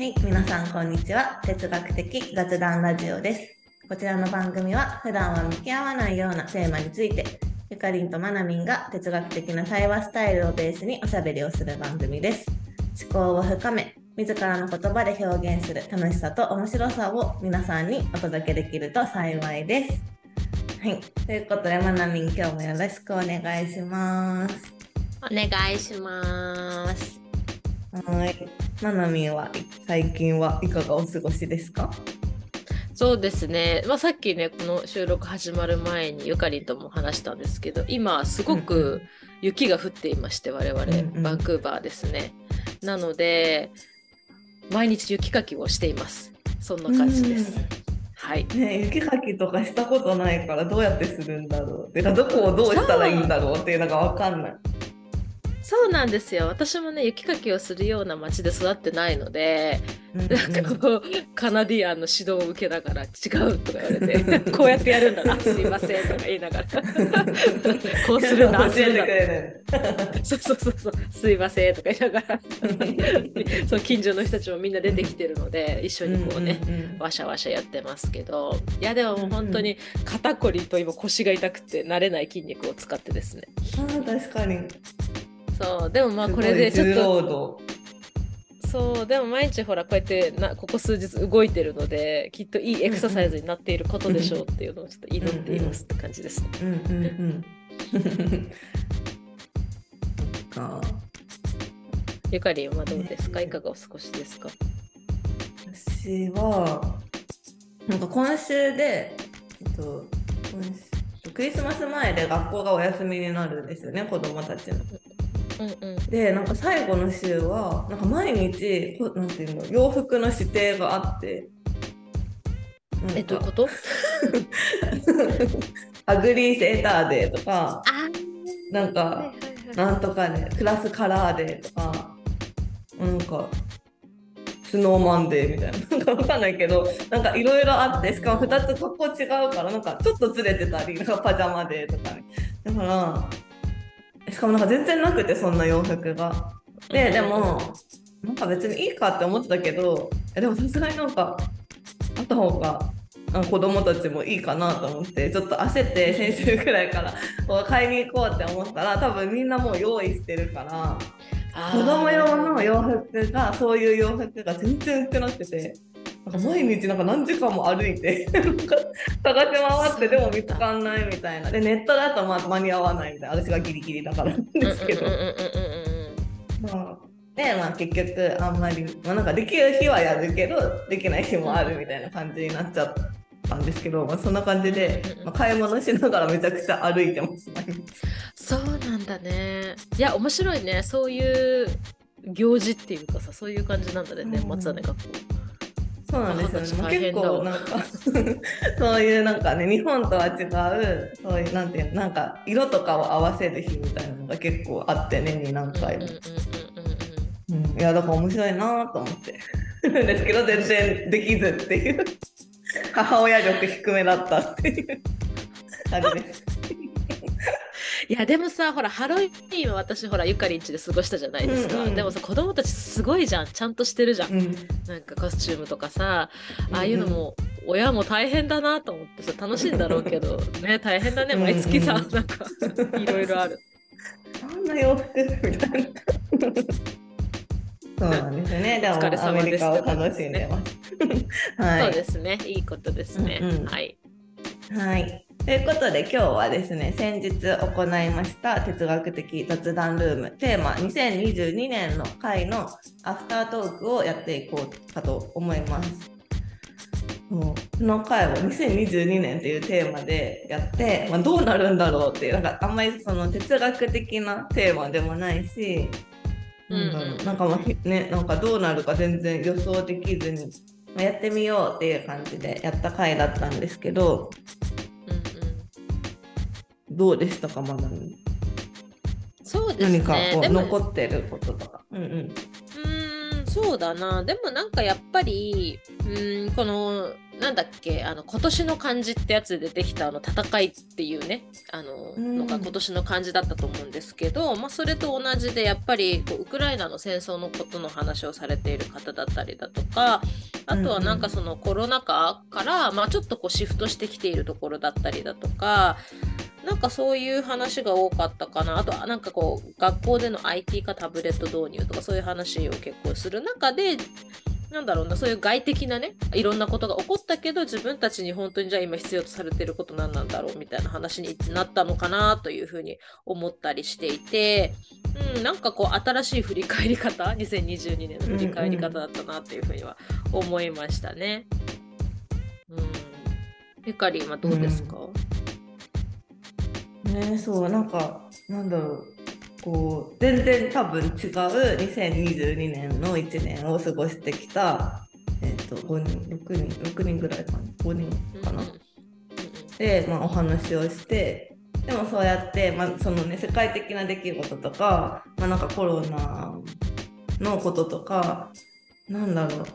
はい、皆さんこんにちは。哲学的雑談ラジオです。こちらの番組は普段は向き合わないようなテーマについて、ゆかりんとまなみんが哲学的な対話スタイルをベースにおしゃべりをする番組です。思考を深め、自らの言葉で表現する楽しさと面白さを皆さんにお届けできると幸いです。はい、ということでまなみん今日もよろしくお願いします。お願いします。はい、まなみんは最近はいかがお過ごしですか？そうですね、まあ、さっきねこの収録始まる前にゆかりんとも話したんですけど今すごうんうく雪が降っていまして我々、うんうん。バンクーバーですね。なので毎日雪かきをしています。そんな感じです。うんはい。ね、雪かきとかしたことないからどうやってするんだろう。てかどこをどうしたらいいんだろうっていうのが分かんない。そうなんですよ。私もね雪かきをするような町で育ってないのでうんうん。なんかこうカナディアンの指導を受けながら違うとか言われて こうやってやるんだなすいませんとか言いながら。こうするんだするんだれそうそうそうそう。すいませんとか言いながら。そう近所の人たちもみんな出てきてるので一緒。にこうね、んんん。わしゃわしゃやってますけど。いやでももう本当に肩こりと今腰が痛くて慣れない筋肉を使ってですね。あー確かに。そう。でもまあこれでちょっ重と労そう。でも毎日ほらこうやってなここ数日動いてるのできっといいエクササイズになっていることでしょうっていうのをちょっと祈っていますって感じですね。働。うんうんうん。そっか。ゆかりんはどうですか？いかがお過ごしですか？私はなんか今週で、えっと、今週クリスマス前で学校がお休みになるんですよね子供たちの。うんうん。でなんか最後の週はなんか毎日こなんていうの洋服の指定があって。えどういうこと？Ugly Sweater Day とかあなんかなんとかで Class Color Day とかなんか Snowman Day みたいな。なんかわかんないけどなんかいろいろあってしかも2つ格好違うからなんかちょっとずれてたりなんか Pajama Day とかね。だからしかもなんか全然なくてそんな洋服が。ででもなんか別にいいかって思ってたけどえでもさすがになんかあった方があ子供たちもいいかなと思ってちょっと焦って先週くらいから買いに行こうって思ったら多分みんなもう用意してるからあ子供用の洋服がそういう洋服が全然売ってなくてなんか毎日なんか何時間も歩いて 探し回ってでも見つかんないみたいなでネットだとまあ間に合わないみたいな私がギリギリだからなんですけど。まあ、で、まあ、結局あんまり、まあ、なんかできる日はやるけどできない日もあるみたいな感じになっちゃったんですけど、まあ、そんな感じで、まあ、買い物しながらめちゃくちゃ歩いてますそうなんだね。いや面白いねそういう行事っていうかさそういう感じなんだね年末はね学校。そうなんですよね、まあ、結構なんか そういうなんかね日本とは違うそういうなんていうのなんか色とかを合わせる日みたいなのが結構あって年に何回もいやだから面白いなと思って。るんですけど全然できずっていう。母親力低めだったっていう。感じです。いやでもさほらハロウィーンは私ほらゆかりんちで過ごしたじゃないですか、うんうん。でもさ子供たちすごいじゃん。ちゃんとしてるじゃん、うん、なんかコスチュームとかさああいうのも親も大変だなと思ってさ楽しいんだろうけど ね大変だねうんうん。毎月さ、なんかいろいろある。あんな洋服みたいな。そうなんですよね。で もお疲れ様ですアメリカを楽しんでます。はい。そうですね。いいことですね、うんうん。はい。はい。ということで今日はですね先日行いました哲学的雑談ルームテーマ2022年の回のアフタートークをやっていこうかと思います。もうこの回を2022年というテーマでやって、まあ、どうなるんだろうっていうなんかあんまりその哲学的なテーマでもないし、なんだろううんうんなんかまあひねなんかどうなるか全然予想できずに、まあやってみようっていう感じでやった回だったんですけど。どうでしたか、まだ？に。そうですね何か残ってることとか。うんうん。うーんそうだなでもなんかやっぱりうーんこのなんだっけあの今年の漢字ってやつで出てきたあの戦いっていうねあの、うんのが今年の漢字だったと思うんですけど、まあ、それと同じでやっぱりこうウクライナの戦争のことの話をされている方だったりだとかあとはなんかそのコロナ禍から、まあ、ちょっとこうシフトしてきているところだったりだとかなんかそういう話が多かったかな。あとはなんかこう学校での IT かタブレット導入とかそういう話を結構する中でなんだろうなそういう外的なねいろんなことが起こったけど自分たちに本当にじゃあ今必要とされてること何なんだろうみたいな話になったのかなというふうに思ったりしていて、うん、なんかこう新しい振り返り方 2022年の振り返り方だったなっていうふうには思いましたね。うん、ゆかりんはどうですか、ね。そうなんかなんだろう。こう全然多分違う2022年の1年を過ごしてきた、えー、と5人6人6人ぐらいかな。5人かな、で、まあ、お話をしてでもそうやって、まあそのね、世界的な出来事とか,、まあ、なんかコロナのこととかなんだろう、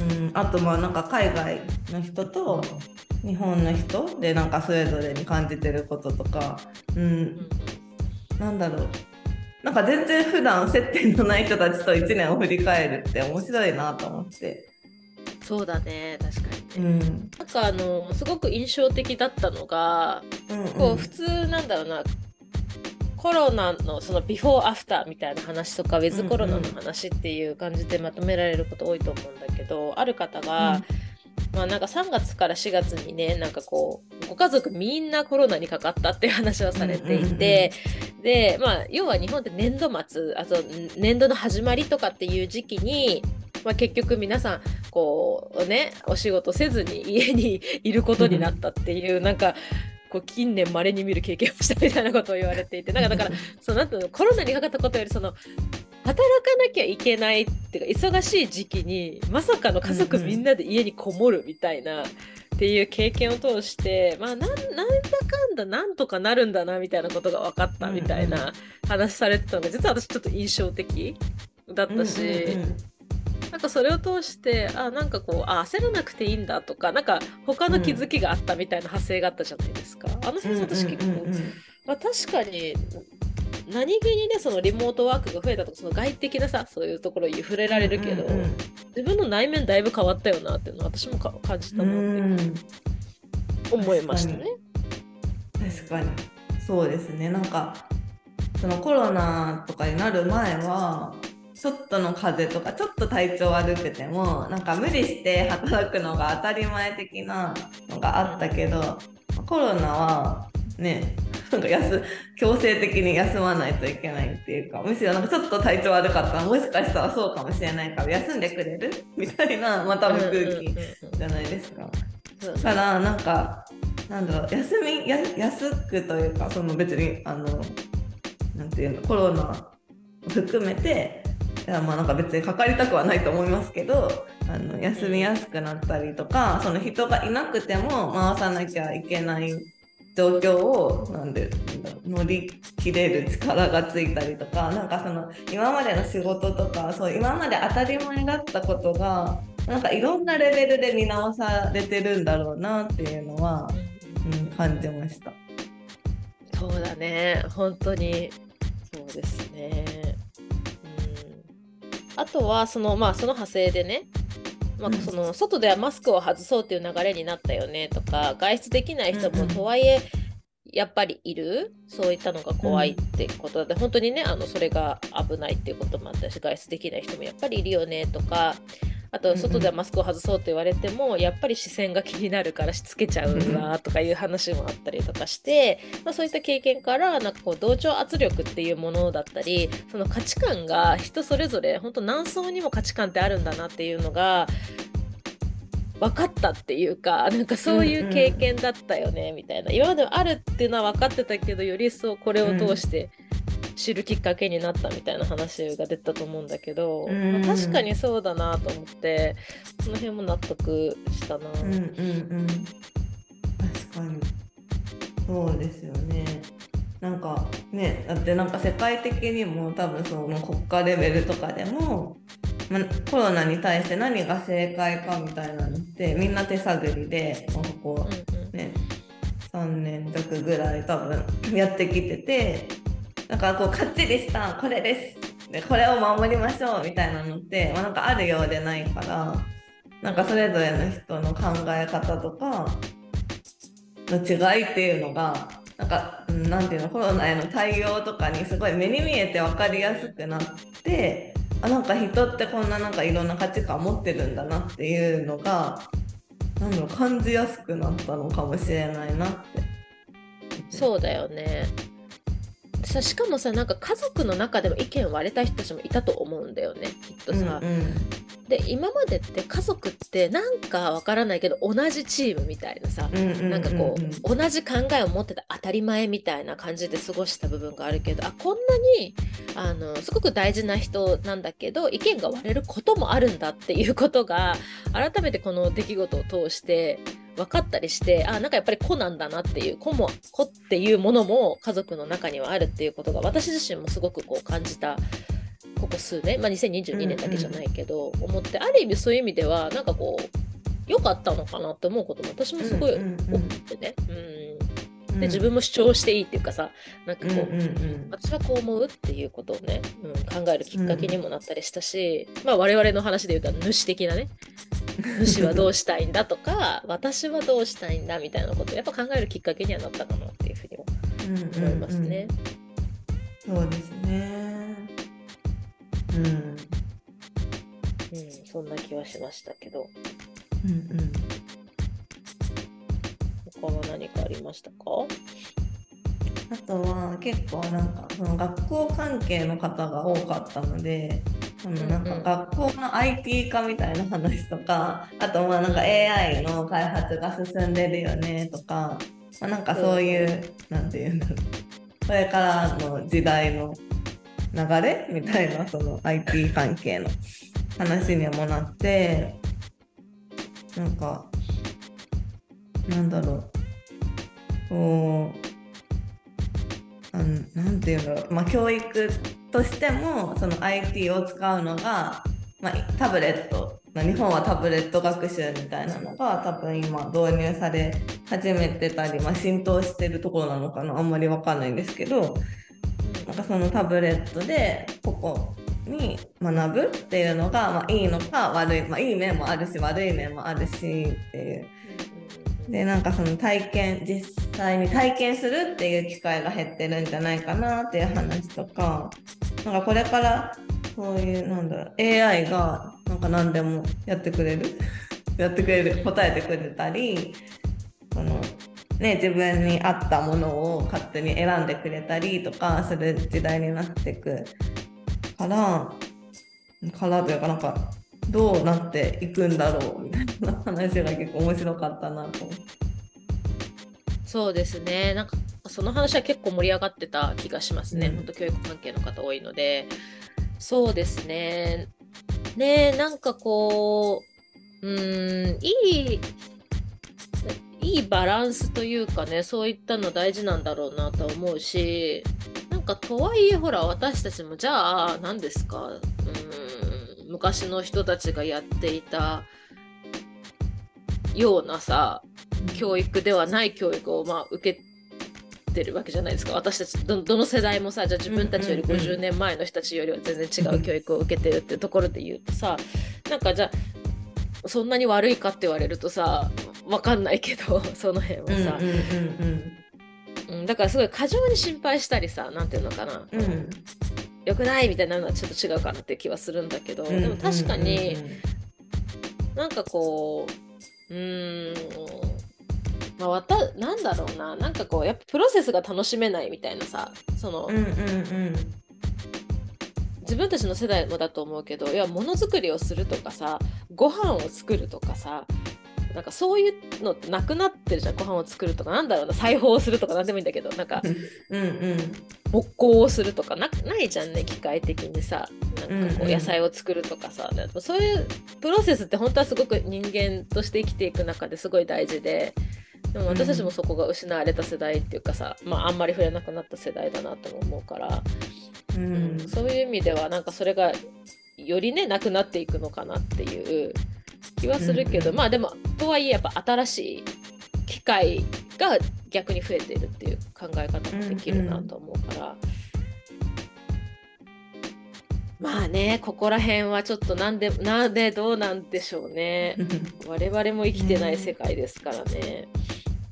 うん、あとまあなんか海外の人と日本の人でなんかそれぞれに感じてることとか、う、うん。んなんだろう。なんか全然普段接点のない人たちと1年を振り返るって面白いなと思って。そうだね。確かに。ね。うん。なんかあのすごく印象的だったのがうんうん。こう普通なんだろうな。コロナのそのビフォーアフターみたいな話とかウィズコロナの話っていう感じでまとめられること多いと思うんだけどある方が、まあなんか3月から4月にねなんかこうご家族みんなコロナにかかったっていう話をされていて、でまあ要は日本って年度末あと年度の始まりとかっていう時期に、まあ、結局皆さんこうねお仕事せずに家にいることになったっていうなんかこう近年まれに見る経験をしたみたいなことを言われていてなんかだからそうなんていうのコロナにかかったことよりその働かなきゃいけないっていうか忙しい時期にまさかの家族うんうんみんなで家にこもるみたいな。っていう経験を通して、まあ、なんなんだかんだなんとかなるんだなみたいなことが分かったみたいな話されてたのが実は私ちょっと印象的だったし、うんうんうんなんかそれを通してあなんかこうあ焦らなくていいんだとかなんか他の気づきがあったみたいな派生があったじゃないですか。あの辺私結構、まあ、確かに何気にねそのリモートワークが増えたとかその外的なさそういうところに触れられるけど、うんうん自分の内面だいぶ変わったよなっていうのは私もか感じたうなってん。思いましたね。確かに。そうですね。なんかそのコロナとかになる前はちょっとの風邪とかちょっと体調悪くてもなんか無理して働くのが当たり前的なのがあったけどコロナはねなんか休強制的に休まないといけないっていうかむしろなんかちょっと体調悪かったらもしかしたらそうかもしれないから休んでくれるみたいなまあ多分空気じゃないですか。だからなんかなんだろう休みや安くというかその別にあのなんていうのコロナを含めていやまあなんか別にかかりたくはないと思いますけどあの休みやすくなったりとかその人がいなくても回さなきゃいけない状況をなんで乗り切れる力がついたりとかなんかその今までの仕事とかそう今まで当たり前だったことがなんかいろんなレベルで見直されてるんだろうなっていうのは、うん、感じました。そうだね、本当にそうですね。うん、あとはその、まあ、その派生でね、まあうん、その外ではマスクを外そうっていう流れになったよねとか、外出できない人もとはいえ、やっぱりいる。そういったのが怖いってことで、本当にねあのそれが危ないっていうこともあったし外出できない人もやっぱりいるよねとかあと外ではマスクを外そうって言われても、やっぱり視線が気になるからしつけちゃうわとかいう話もあったりとかして、まあ、そういった経験からなんかこう同調圧力っていうものだったりその価値観が人それぞれ本当何層にも価値観ってあるんだなっていうのが分かったっていうかなんかそういう経験だったよねみたいな、今まであるっていうのは分かってたけどより一層これを通して知るきっかけになったみたいな話が出たと思うんだけど、うん。まあ確かにそうだなと思ってその辺も納得したな。うんうんうん。確かに。そうですよね。なんかねだってなんか世界的にも多分その国家レベルとかでもまコロナに対して何が正解かみたいなのってみんな手探りで、まあ、ここ、ね、3年弱ぐらい多分やってきててなんかこうかっちりしたこれですでこれを守りましょうみたいなのって、まあ、なんかあるようでないからなんかそれぞれの人の考え方とかの違いっていうのがなんかなんていうのコロナへの対応とかにすごい目に見えて分かりやすくなってあなんか人ってこんななんかいろんな価値観持ってるんだなっていうのがなんだろう感じやすくなったのかもしれないなって。そうだよね。さしかもさなんか家族の中でも意見割れた人たちもいたと思うんだよねきっとさ。うんうん、で今までって家族ってなんかわからないけど同じチームみたいなさ、うんうんなんかこう同じ考えを持ってた当たり前みたいな感じで過ごした部分があるけどあこんなにあのすごく大事な人なんだけど意見が割れることもあるんだっていうことが改めてこの出来事を通して分かったりしてあなんかやっぱり子なんだなっていう子も子っていうものも家族の中にはあるっていうことが私自身もすごくこう感じたここ数年、まあ、2022年だけじゃないけど、うんうん、思ってある意味そういう意味ではなんかこう良かったのかなって思うことも私もすごい思ってね。うん、うん。で自分も主張していいっていうかさなんかこう,、私はこう思うっていうことをね、うん、考えるきっかけにもなったりしたし、まあ我々の話で言うと主的なね主はどうしたいんだ？とか私はどうしたいんだ？みたいなことをやっぱ考えるきっかけにはなったかなっていうふうにも思いますね。うんうんうん、そうですね。うん、うん、そんな気はしましたけど。うんうん他は何かありましたか？あとは結構なんかその学校関係の方が多かったのでそのなんか学校の IT 化みたいな話とかあとまあなんか AI の開発が進んでるよねとか、まあ、なんかそういう何て言うんだろうこれからの時代の流れみたいなその IT 関係の話にもなってなんかなんだろう。こうあなんていうのまあ教育としてもその IT を使うのが、まあ、タブレット。日本はタブレット学習みたいなのが多分今導入され始めてたり、まあ、浸透してるところなのかな。あんまり分かんないんですけどなんかそのタブレットでここに学ぶっていうのが、まあ、いいのか悪い、まあ、いい面もあるし悪い面もあるしっていうでなんかその体験実際に体験するっていう機会が減ってるんじゃないかなっていう話とかなんかこれからそういうなんだろう AI がなんか何でもやってくれる？やってくれる答えてくれたりそのね自分に合ったものを勝手に選んでくれたりとかする時代になってくからからというかなんかどうなっていくんだろうみたいな話が結構面白かったなとそうですね。なんかその話は結構盛り上がってた気がしますね、うん、本当教育関係の方多いので。そうですね。ねなんかこううんいいいいバランスというかねそういったの大事なんだろうなと思うし。なんかとはいえほら私たちもじゃあ何ですか？うん昔の人たちがやっていたようなさ教育ではない教育をまあ受けてるわけじゃないですか。私たちどの世代もさじゃあ自分たちより50年前の人たちよりは全然違う教育を受けてるってところで言うとさなんかじゃあそんなに悪いかって言われるとさ分かんないけど その辺はさ、うん、だからすごい過剰に心配したりさ何ていうのかな、うん良くない？みたいなのはちょっと違うかなって気はするんだけど、でも確かに、なんかこううんまあ、わたなんだろうな。なんかこうやっぱプロセスが楽しめないみたいなさその、うんうんうん、自分たちの世代もだと思うけどいやものづくりをするとかさご飯を作るとかさなんかそういうのってなくなってるじゃん。ご飯を作るとか。なんだろうな。裁縫をするとか。何でもいいんだけど。なんかうん。うん木工をするとか。なないじゃんね機械的にさ。なんかこう野菜を作るとかさ、うんうん、そういうプロセスって本当はすごく人間として生きていく中ですごい大事で。でも私たちもそこが失われた世代っていうかさ、まあ、あんまり触れなくなった世代だなと思うから、うん、うん、そういう意味ではなんかそれがよりねなくなっていくのかなっていう気はするけど、うんうん、まあでもとはいえやっぱ新しい機会が逆に増えてるっていう考え方もできるなと思うから。うんうんまあねここら辺はちょっとなんでなんでどうなんでしょうね。我々も生きてない世界ですからね。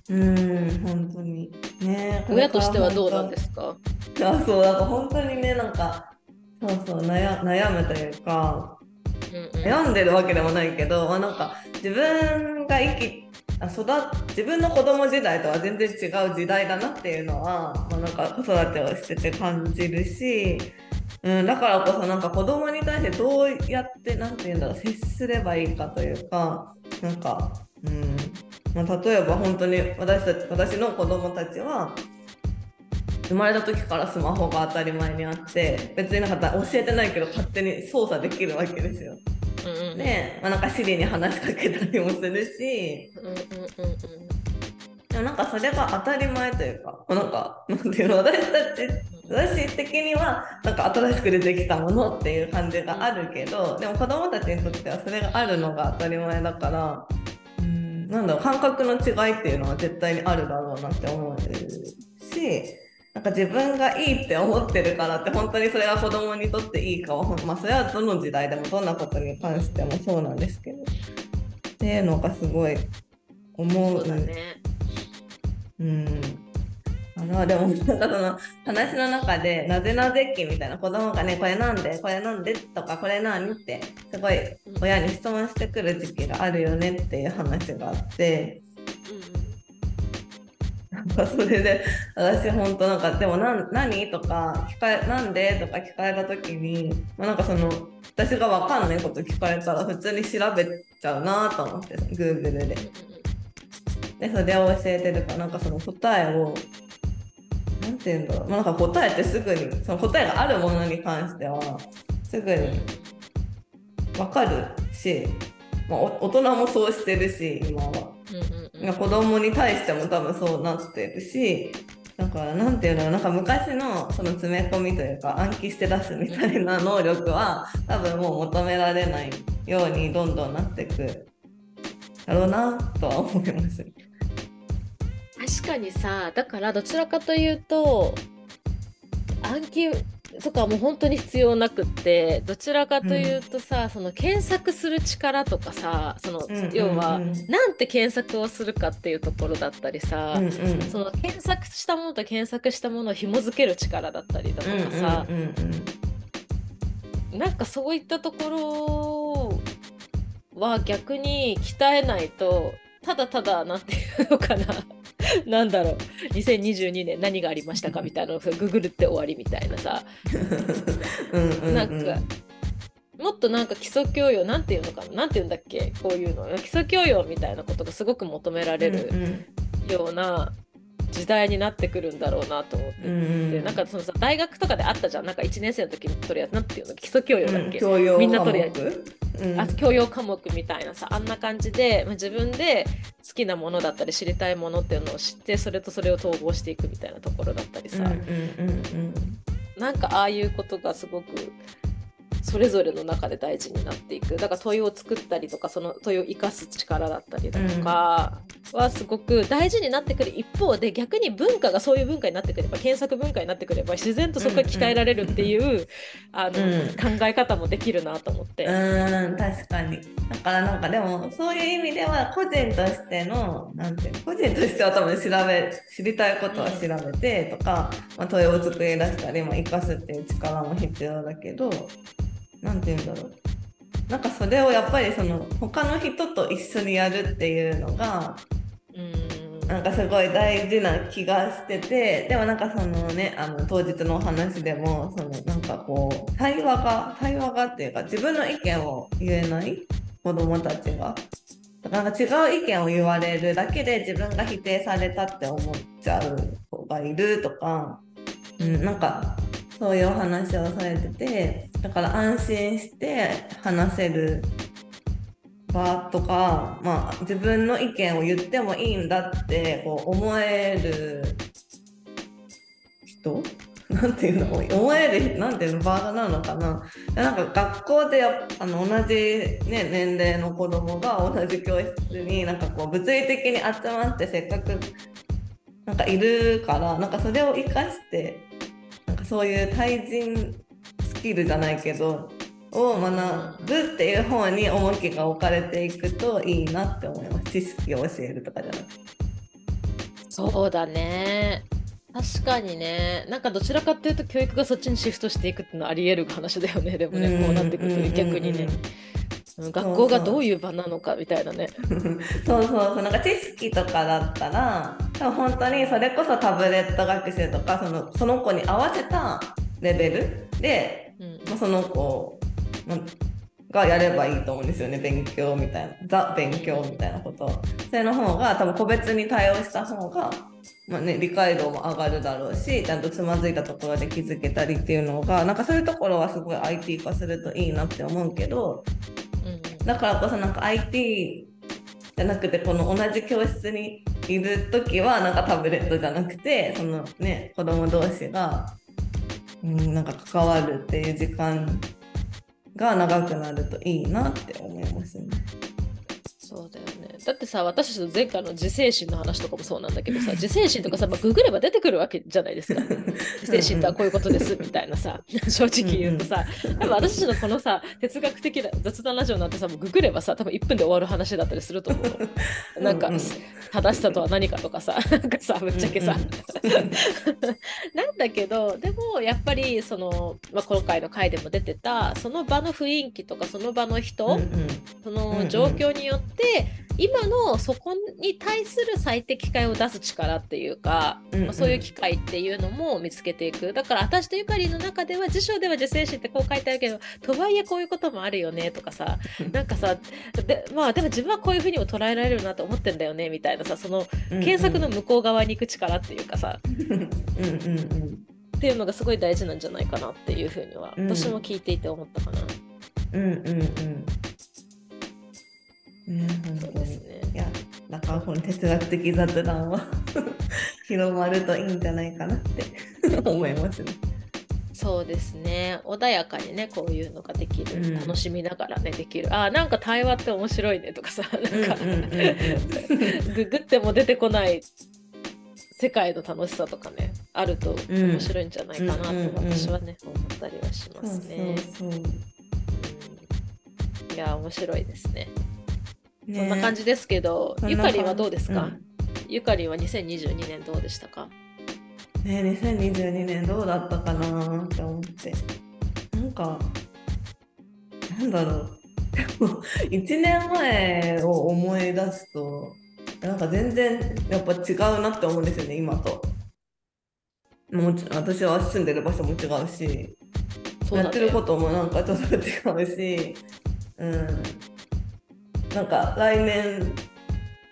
うん本当に。ね親としてはどうなんですか？あそうなんか本当にねなんかそうそう悩悩むというか、うんうん、悩んでるわけでもないけど、まあ、なんか自分が生きあ育自分の子供時代とは全然違う時代だなっていうのは、まあ、なんか子育てをしてて感じるしうん、だからこそなんか子供に対してどうやって何て言うんだろう接すればいいかというかなんか、うん。まあ、例えば本当に私たち私の子供たちは生まれた時からスマホが当たり前にあって別になんか教えてないけど勝手に操作できるわけですよ。うんうん、で、まあ、なんか Siri に話しかけたりもするし、うんうんうんうん。でもなんかそれが当たり前というか、なんか、なんていうの、私たち私的にはなんか新しく出てきたものっていう感じがあるけどでも子供たちにとってはそれがあるのが当たり前だからうんなんだろう感覚の違いっていうのは絶対にあるだろうなって思うしなんか自分がいいって思ってるからって本当にそれが子供にとっていいかは、まあ、それはどの時代でもどんなことに関してもそうなんですけどっていうのがすごい思う。そうだねうんあのでもなんかその話の中でなぜなぜ期みたいな子供がねこれなんでこれなんでとかこれ何ってすごい親に質問してくる時期があるよねっていう話があって。なんかそれで私本当なんかでもな何とか聞かれなんでとか聞かれた時に、まあ、なんかその私が分かんないこと聞かれたら普通に調べちゃうなと思って Google で。でそれを教えてるからなんかその答えをなんていうんだろう、ま、なんか答えってすぐにその答えがあるものに関してはすぐに分かるし、まあ、大人もそうしてるし今は、子供に対しても多分そうなってるしだからなんていうのなんか昔のその詰め込みというか暗記して出すみたいな能力は多分もう求められないようにどんどんなっていくだろうなとは思います。確かにさだからどちらかというと暗記とかも本当に必要なくってどちらかというとさ、うん、その検索する力とかさその、うんうんうん、要はなんて検索をするかっていうところだったりさ、うんうん、その検索したものと検索したものを紐付ける力だったりだとかさ、うんうんうんうん、なんかそういったところは逆に鍛えないとただただなんていうのかな なんだろう。2022年何がありましたか？みたいなググるって終わりみたいなさ。なんかもっとなんか基礎教養なんていうのかな？なんて言うんだっけ？こういうの。基礎教養みたいなことがすごく求められるような時代になってくるんだろうなと思って。て、うん。なんかそのさ大学とかであったじゃん。なんか1年生の時に取るやつなんていうの基礎教養だっけ、うん、みんな取るやつ、うん、あ教養科目みたいなさ。あんな感じで、まあ、自分で好きなものだったり知りたいものっていうのを知ってそれとそれを統合していくみたいなところだったりさ、うんうんうんうん、なんかああいうことがすごくそれぞれの中で大事になっていく。だから問いを作ったりとかその問いを生かす力だったりだとかはすごく大事になってくる一方で逆に文化がそういう文化になってくれば検索文化になってくれば自然とそこが鍛えられるっていう、うん、あの、うん、考え方もできるなと思って。うん確かに。だからなんかでもそういう意味では個人としてのなんていう個人としては多分調べ知りたいことは調べてとか、まあ、問いを作り出したり、まあ、生かすっていう力も必要だけど何て言うんだろうなんかそれをやっぱりその他の人と一緒にやるっていうのがうんなんかすごい大事な気がしててでもなんかそのねあの当日のお話でもそのなんかこう対話が対話がっていうか自分の意見を言えない子どもたちが。だから違う意見を言われるだけで自分が否定されたって思っちゃう子がいるとか、うん、なんかそういうお話をされててだから安心して話せる場とか、まあ、自分の意見を言ってもいいんだってこう思える人？なんていうの？思えるなんていうの場なのかな？なんか学校であの同じ、ね、年齢の子供が同じ教室になんかこう物理的に集まってせっかくなんかいるからなんかそれを生かしてそういう対人スキルじゃないけどを学ぶっていう方に重きが置かれていくといいなって思います。知識を教えるとかじゃなくて。そうだね。確かにね。なんかどちらかっていうと教育がそっちにシフトしていくっていうのはありえる話だよね。でもねこうなってくると逆にね。学校がどういう場なのかみたいなね。そうそうそう。なんか知識とかだったら多分本当にそれこそタブレット学習とかそのその子に合わせたレベルで、うん、まあ、その子がやればいいと思うんですよね。勉強みたいな。ザ勉強みたいなこと。それの方が多分個別に対応した方がまあね、理解度も上がるだろうしちゃんとつまずいたところで気づけたりっていうのがなんかそういうところはすごい IT 化するといいなって思うけど、うん、だからこそなんか IT じゃなくてこの同じ教室にいる時はなんかタブレットじゃなくてそのね子供同士が、うん、なんか関わるっていう時間が長くなるといいなって思いますね。そうだよ。だってさ、私たちの前回の自制心の話とかもそうなんだけどさ、自制心とかさ、まあ、ググれば出てくるわけじゃないですか。自制心とはこういうことですみたいなさ、正直言うとさ、多分私たちのこのさ、哲学的な雑談ラジオなんてさ、もうググればさ、多分1分で終わる話だったりすると思う。なんか、正しさとは何かとかさ、なんかさ、ぶっちゃけさ。なんだけど、でもやっぱりその、まあ、今回の回でも出てた、その場の雰囲気とか、その場の人、うんうん、その状況によって、で今のそこに対する最適解を出す力っていうか、うんうん、まあ、そういう機会っていうのも見つけていく。だから私とゆかりの中では辞書では自制心ってこう書いてあるけどとはいえこういうこともあるよねとかさなんかさでまあでも自分はこういうふうにも捉えられるなと思ってんだよねみたいなさその検索の向こう側に行く力っていうかさ。うんうんうん。っていうのがすごい大事なんじゃないかなっていうふうには、私も聞いていて思ったかな。うんうんうんね、本当に。ね、いや、だからこの哲学的雑談は 広まるといいんじゃないかなって 思いますね。そうですね穏やかにねこういうのができる、うん、楽しみながらねできるあなんか対話って面白いねとかさなんかググっても出てこない世界の楽しさとかねあると面白いんじゃないかなと私はね、思ったりはしますね。いや面白いですね。そんな感じですけど、ゆかりはどうですか、うん、ゆかりは2022年どうでしたか？ね2022年どうだったかなって思って。なんかなんだろう。でも1年前を思い出すとなんか全然やっぱ違うなって思うんですよね今と。もち私は住んでる場所も違うしやってることもなんかちょっと違うしうんなんか来年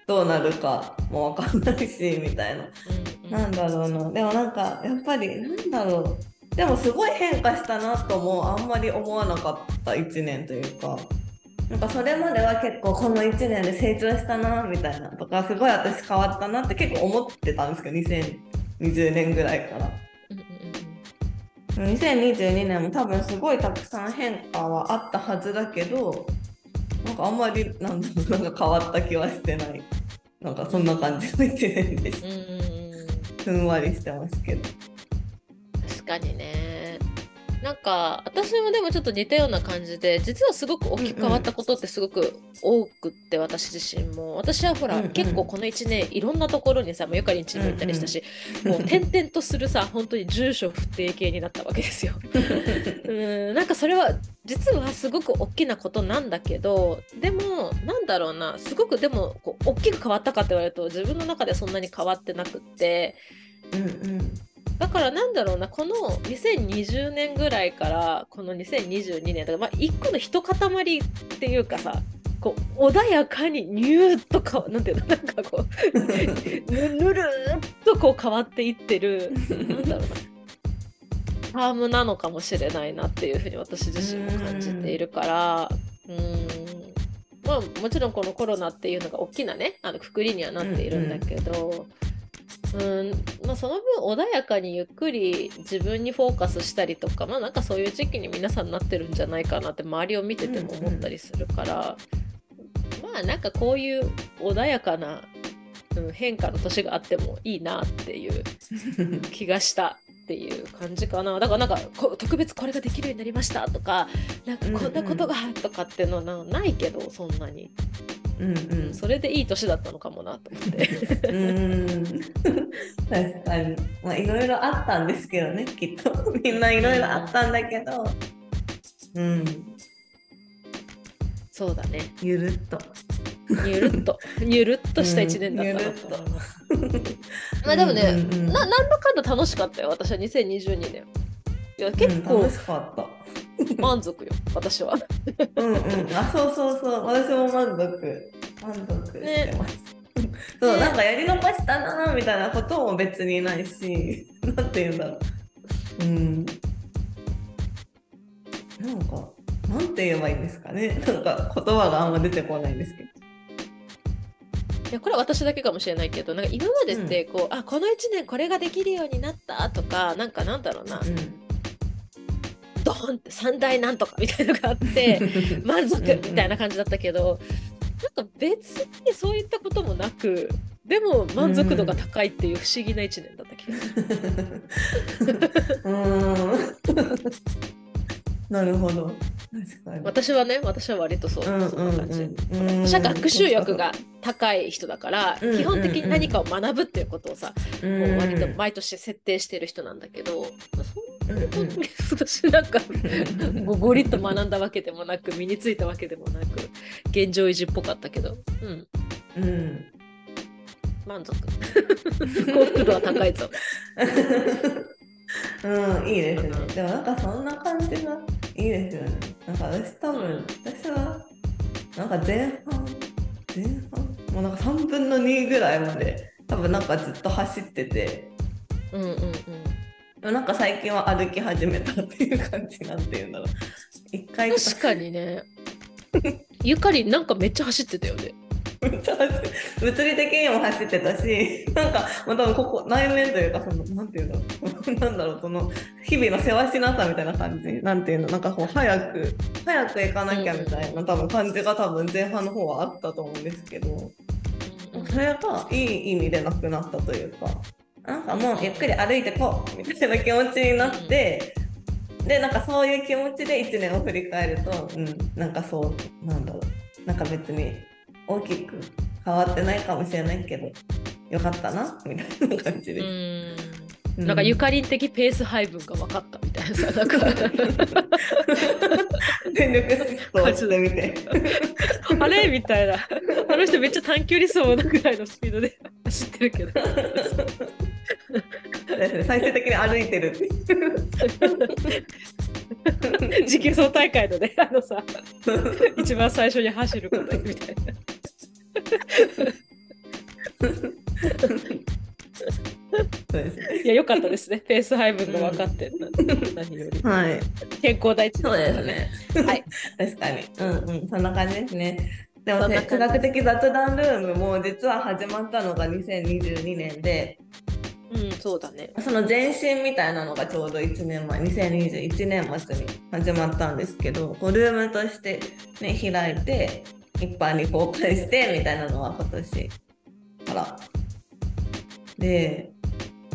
どうなるかも分かんないしみたいな、うんうん、なんだろうな。でもなんかやっぱりなんだろう。でもすごい変化したなともあんまり思わなかった1年というか。なんかそれまでは結構この1年で成長したなみたいなとかすごい私変わったなって結構思ってたんですけど2020年ぐらいから。2022年も多分すごいたくさん変化はあったはずだけどなんかあんまりなんだろうなんか変わった気はしてないなんかそんな感じの1年です。ふんわりしてますけど。確かにね。なんか私もでもちょっと似たような感じで実はすごく大きく変わったことってすごく多くって私自身も私はほら、うんうん、結構この1年いろんなところにさゆかりんちにも行ったりしたし、うんうん、もう転々とするさ本当に住所不定形になったわけですよ。うんなんかそれは実はすごく大きなことなんだけどでもなんだろうなすごくでもこう大きく変わったかって言われると自分の中でそんなに変わってなくって。うんうんだからなんだろうなこの2020年ぐらいからこの2022年とか、まあ、一個の一塊っていうかさこう穏やかにニューッとかなんていうのなんかこうぬ ぬるっとこう変わっていってるなんだろうなタームなのかもしれないなっていうふうに私自身も感じているからうんまあもちろんこのコロナっていうのが大きなねあのくくりにはなっているんだけど。うんうんうんまあ、その分穏やかにゆっくり自分にフォーカスしたりとかまあなんかそういう時期に皆さんなってるんじゃないかなって周りを見てても思ったりするから、まあなんかこういう穏やかな、うん、変化の年があってもいいなっていう気がしたっていう感じかな。だからなんかこ特別これができるようになりましたとかなんかこんなことがとかっていうのはなないけどそんなに、うんうん。それでいい年だったのかもなと思って。うん。確かに。まあいろいろあったんですけどねきっと。みんないろいろあったんだけど。うん。そうだね。ゆるっと。ゆるっと。ゆるっとした1年だったなと思いまあでもね、うんうんうんななんだかんだ楽しかったよ私は。2022年。いや結うん構楽しかった 満足よ私は。うんうん。あそうそうそう。私も満足。満足してます、そうね。なんかやり残したなみたいなことも別にないし。なんて言うんだろう。うん。なんかなんて言えばいいんですかね。なんか言葉があんま出てこないんですけど。いやこれは私だけかもしれないけどなんか今までってこう、あこの1年これができるようになったとかなんかなんだろうな、ドーンって三大なんとかみたいなのがあって 満足みたいな感じだったけどなんか別にそういったこともなくでも満足度が高いっていう不思議な1年だった気がする。なるほど。私はね私は割とそう、うんそんな感じ。うん。うん私は学習欲が高い人だから、うん基本的に何かを学ぶっていうことをさ、うんもう割と毎年設定してる人なんだけど、まあそんうんうん 私なんかごごりっと学んだわけでもなく身についたわけでもなく現状維持っぽかったけど、うん、うん。満足。幸福度は高いぞ。うん、いいですね。でもなんかそんな感じがいいですよね。なんか私多分、私はなんか前半、前半、もうなんか3分の2ぐらいまで多分なんかずっと走ってて、うんうんうんでもなんか最近は歩き始めたっていう感じなんていうんだろう。一回と確かにね。ゆかりんなんかめっちゃ走ってたよね。物理的にも走ってたし、なんか、まあ、多分ここ内面というか、その、なんていうんだろう、なんだろう、その、日々のせわしなさみたいな感じ、なんていうの、なんかこう、早く、早く行かなきゃみたいな、多分感じが多分前半の方はあったと思うんですけど、それがいい意味でなくなったというか、なんかもうゆっくり歩いてこうみたいな気持ちになって、で、なんかそういう気持ちで1年を振り返ると、うん、なんかそう、なんだろう、なんか別に大きく変わってないかもしれないけど、よかったな、みたいな感じです。なんかゆかりん的ペース配分が分かったみたいなさなんか全力疾走してみて。あれみたいなあの人めっちゃ短距離走なぐらいのスピードで走ってるけど最終的に歩いてる。持久走大会のねあのさ一番最初に走る子だみたいな。や良かったですね ペース配分が分かって、な何よりはい。健康第一そうですね。はい。確かに。うんうん。そんな感じですね。でも哲学的雑談ルームも実は始まったのが2022年で、うんそうだねその前身みたいなのがちょうど1年前、2021年末に始まったんですけど、こうルームとして、ね、開いて、一般に公開してみたいなのは今年から。で、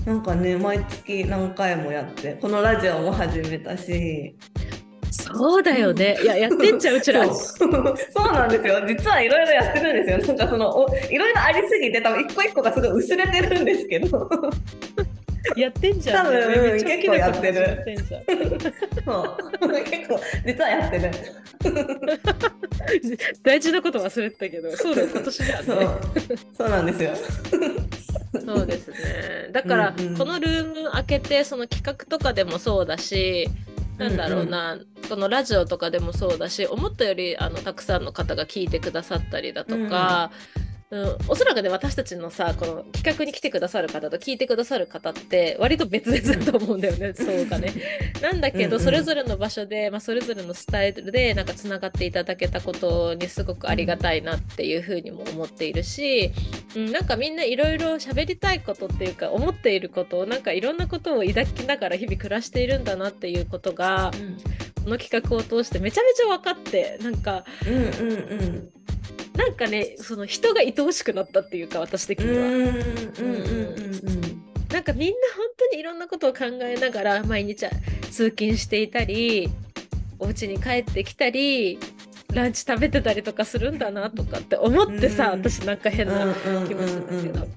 なんかね、毎月何回もやって、このラジオも始めたし、そうだよね。いややってんじゃんうちらそう。そうなんですよ。実はいろいろやってるんですよ。なんかそのおいろいろありすぎて多分一個一個がすごい薄れてるんですけど やってんじゃん、多分めっちゃ結構やってる。結構実はやってる。大事なこと忘れてたけどそうだよ今年だよね。そう。そうなんですよ。そうですね。だから、うんうん。このルーム開けてその企画とかでもそうだし、なんだろうな、このラジオとかでもそうだし思ったよりあのたくさんの方が聞いてくださったりだとか、うん、おそらくね私たちのさこの企画に来てくださる方と聞いてくださる方って割と別々だと思うんだよねそうかね。なんだけど、それぞれの場所で、まあ、それぞれのスタイルでなんかつながっていただけたことにすごくありがたいなっていうふうにも思っているし、うん、なんかみんないろいろ喋りたいことっていうか思っていることをなんかいろんなことを抱きながら日々暮らしているんだなっていうことが、うん、この企画を通してめちゃめちゃ分かってなんか。うんうんうんなんかねその人が愛おしくなったっていうか私的には。なんかみんな本当にいろんなことを考えながら毎日通勤していたりお家に帰ってきたりランチ食べてたりとかするんだなとかって思ってさ、私なんか変な気もするんだけど。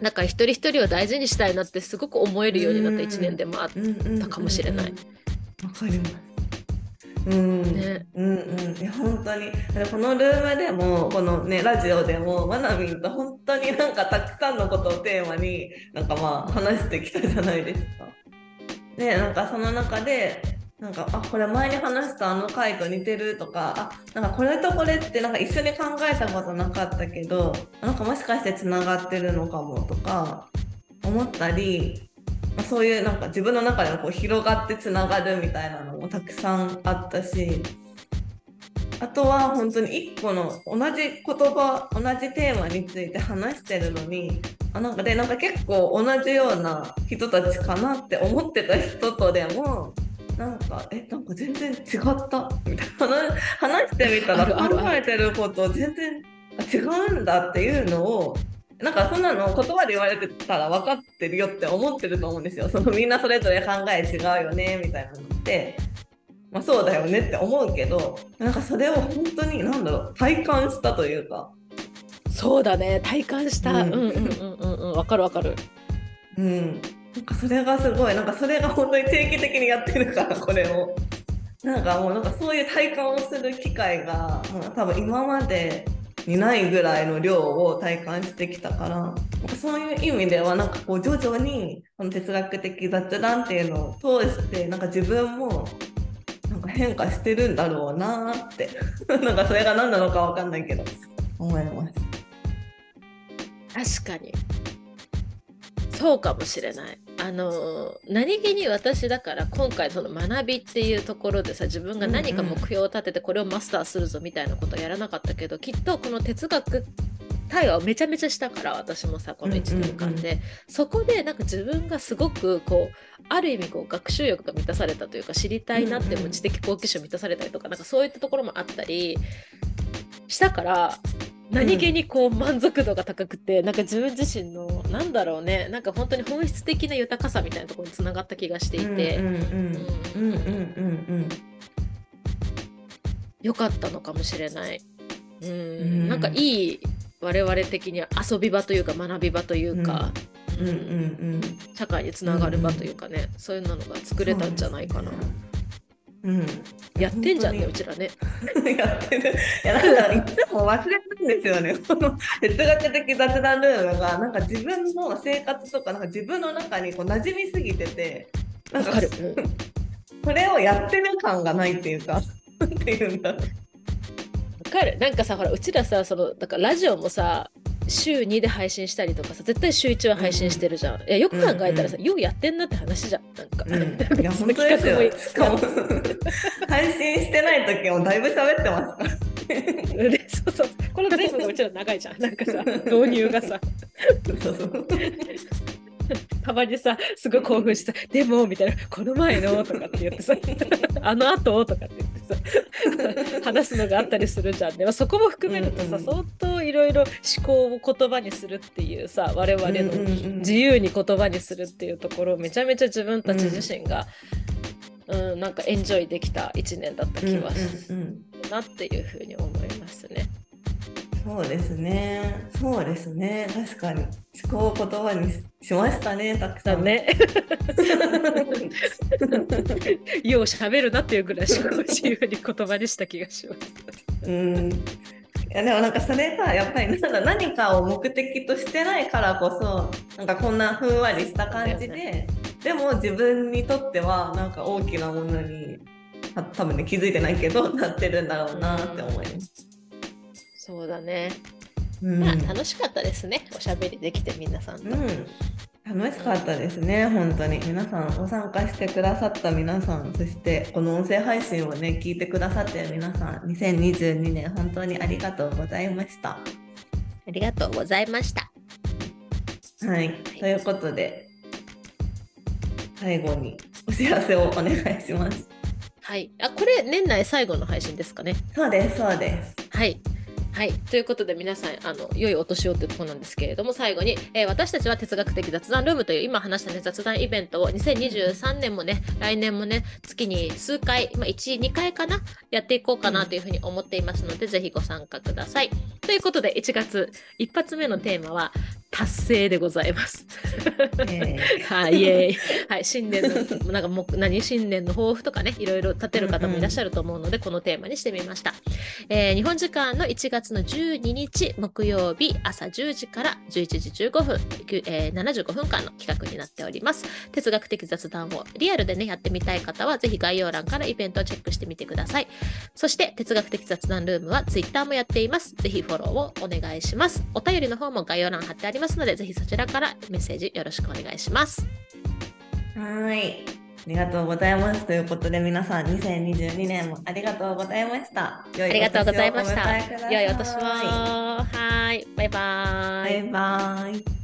なんか一人一人を大事にしたいなってすごく思えるようになった1年でもあったかもしれない。わかります。うん。ね、うんうん。本当に。このルームでもこのねラジオでもまなみんと本当になんかたくさんのことをテーマになんかまあ話してきたじゃないですか。ねなんかその中でなんかあこれ前に話したあの回と似てるとかあなんかこれとこれってなんか一緒に考えたことなかったけどなんかもしかしてつながってるのかもとか思ったりまあ、そういうなんか自分の中でもこう広がってつながるみたいなのもたくさんあったしあとは本当に1個の同じ言葉同じテーマについて話してるのにあなんかでなんか結構同じような人たちかなって思ってた人とでもなんかえなんか全然違ったみたいな。話してみたら考えてること全然違うんだっていうのをなんかそんなの言葉で言われてたら分かってるよって思ってると思うんですよ。そのみんなそれぞれ考え違うよねみたいなのって、まあ、そうだよねって思うけどなんかそれを本当に何だろう体感したというか。そうだね体感した。うん、うんうんうんうん分かる分かる。うん。なんかそれがすごいなんかそれが本当に定期的にやってるからこれを。なんかもうなんかそういう体感をする機会がもう多分今までにないぐらいの量を体感してきたからそういう意味ではなんかこう徐々にこの哲学的雑談っていうのを通してなんか自分もなんか変化してるんだろうなって なんかそれが何なのか分かんないけど思います。確かにそうかもしれない。あの何気に私だから今回その学びっていうところでさ自分が何か目標を立ててこれをマスターするぞみたいなことはやらなかったけどきっとこの哲学対話をめちゃめちゃしたから私もさこの1年間で、そこでなんか自分がすごくこうある意味こう学習欲が満たされたというか知りたいなっても知的好奇心満たされたりとかなんかそういったところもあったりしたから何気にこう満足度が高くて、うん、なんか自分自身のなんだろうね。なんか本当に本質的な豊かさみたいなところにつながった気がしていて。よかったのかもしれない。うん、うん、なんかいい我々的には遊び場というか学び場というか、うんうんうん、社会につながる場というかね、うんうん、そういうのが作れたんじゃないかな。うん、やってんじゃんね、うちらね。やってる。いや、だからいつも忘れるんですよね。この哲学的雑談ルームが、なんか自分の生活とか、なんか自分の中にこう馴染みすぎてて、なんか、これをやってる感がないっていうか、っていうんだ。わかる。なんかさ、ほら、うちらさ、その、だからラジオもさ、週2で配信したりとかさ絶対週1は配信してるじゃん、うん、いやよく考えたらさ、うんうん、ようやってんなって話じゃん。なんか、うん、いや本当ですよ。しかも 配信してない時もだいぶ喋ってますからでそうそう。この全部がうちら長いじゃん。なんかさ導入がさ。そうそうたまにさすごい興奮してさ「でも」みたいな「この前の」とかって言ってさ「あのあと」とかって言ってさ話すのがあったりするじゃん。ね、まあ、そこも含めるとさ、うんうん、相当いろいろ思考を言葉にするっていうさ我々の自由に言葉にするっていうところをめちゃめちゃ自分たち自身が、うん、うん、なんかエンジョイできた1年だった気はするなっていうふうに思いますね。そうですね。そうですね。確かに。思考を言葉にしましたね、たくさん。ね。よう喋るなっていうぐらい思考を自由に言葉にした気がします。うん。いやでもなんかそれがやっぱりなんだ何かを目的としてないからこそなんかこんなふんわりした感じで、ね、でも自分にとってはなんか大きなものに多分ね気づいてないけどなってるんだろうなって思います。そうだねうんまあ楽しかったですねおしゃべりできて皆さんと、うん楽しかったですね、本当に。皆さん、ご参加してくださった皆さん、そしてこの音声配信をね、聞いてくださってる皆さん、2022年、本当にありがとうございました。ありがとうございましたはい、ということで、最後にお知らせをお願いします。はいあこれ年内最後の配信ですかね？そうです、そうです。はい。はい、ということで皆さんあの良いお年をというところなんですけれども最後に、えー私たちは哲学的雑談ルームという今話した、ね、雑談イベントを2023年もね来年もね月に数回、まあ、12回かなやっていこうかなというふうに思っていますので、ぜひご参加ください。ということで1月一発目のテーマは達成でございます。え はい、イエーイ。はい、新年の、なんかもう、何、新年の抱負とかね、いろいろ立てる方もいらっしゃると思うので、このテーマにしてみました。えー日本時間の1月の12日木曜日朝10時から11時15分、えー75分間の企画になっております。哲学的雑談をリアルでね、やってみたい方は、ぜひ概要欄からイベントをチェックしてみてください。そして、哲学的雑談ルームは Twitter もやっています。ぜひフォローをお願いします。お便りの方も概要欄貼ってありますので、ぜひそちらからメッセージよろしくお願いします。ーはい。ありがとうございます。ということで、皆さん、2022年もありがとうございました。ありがとうございました。さ良いお年を。はい、バイバイ。バイバイ。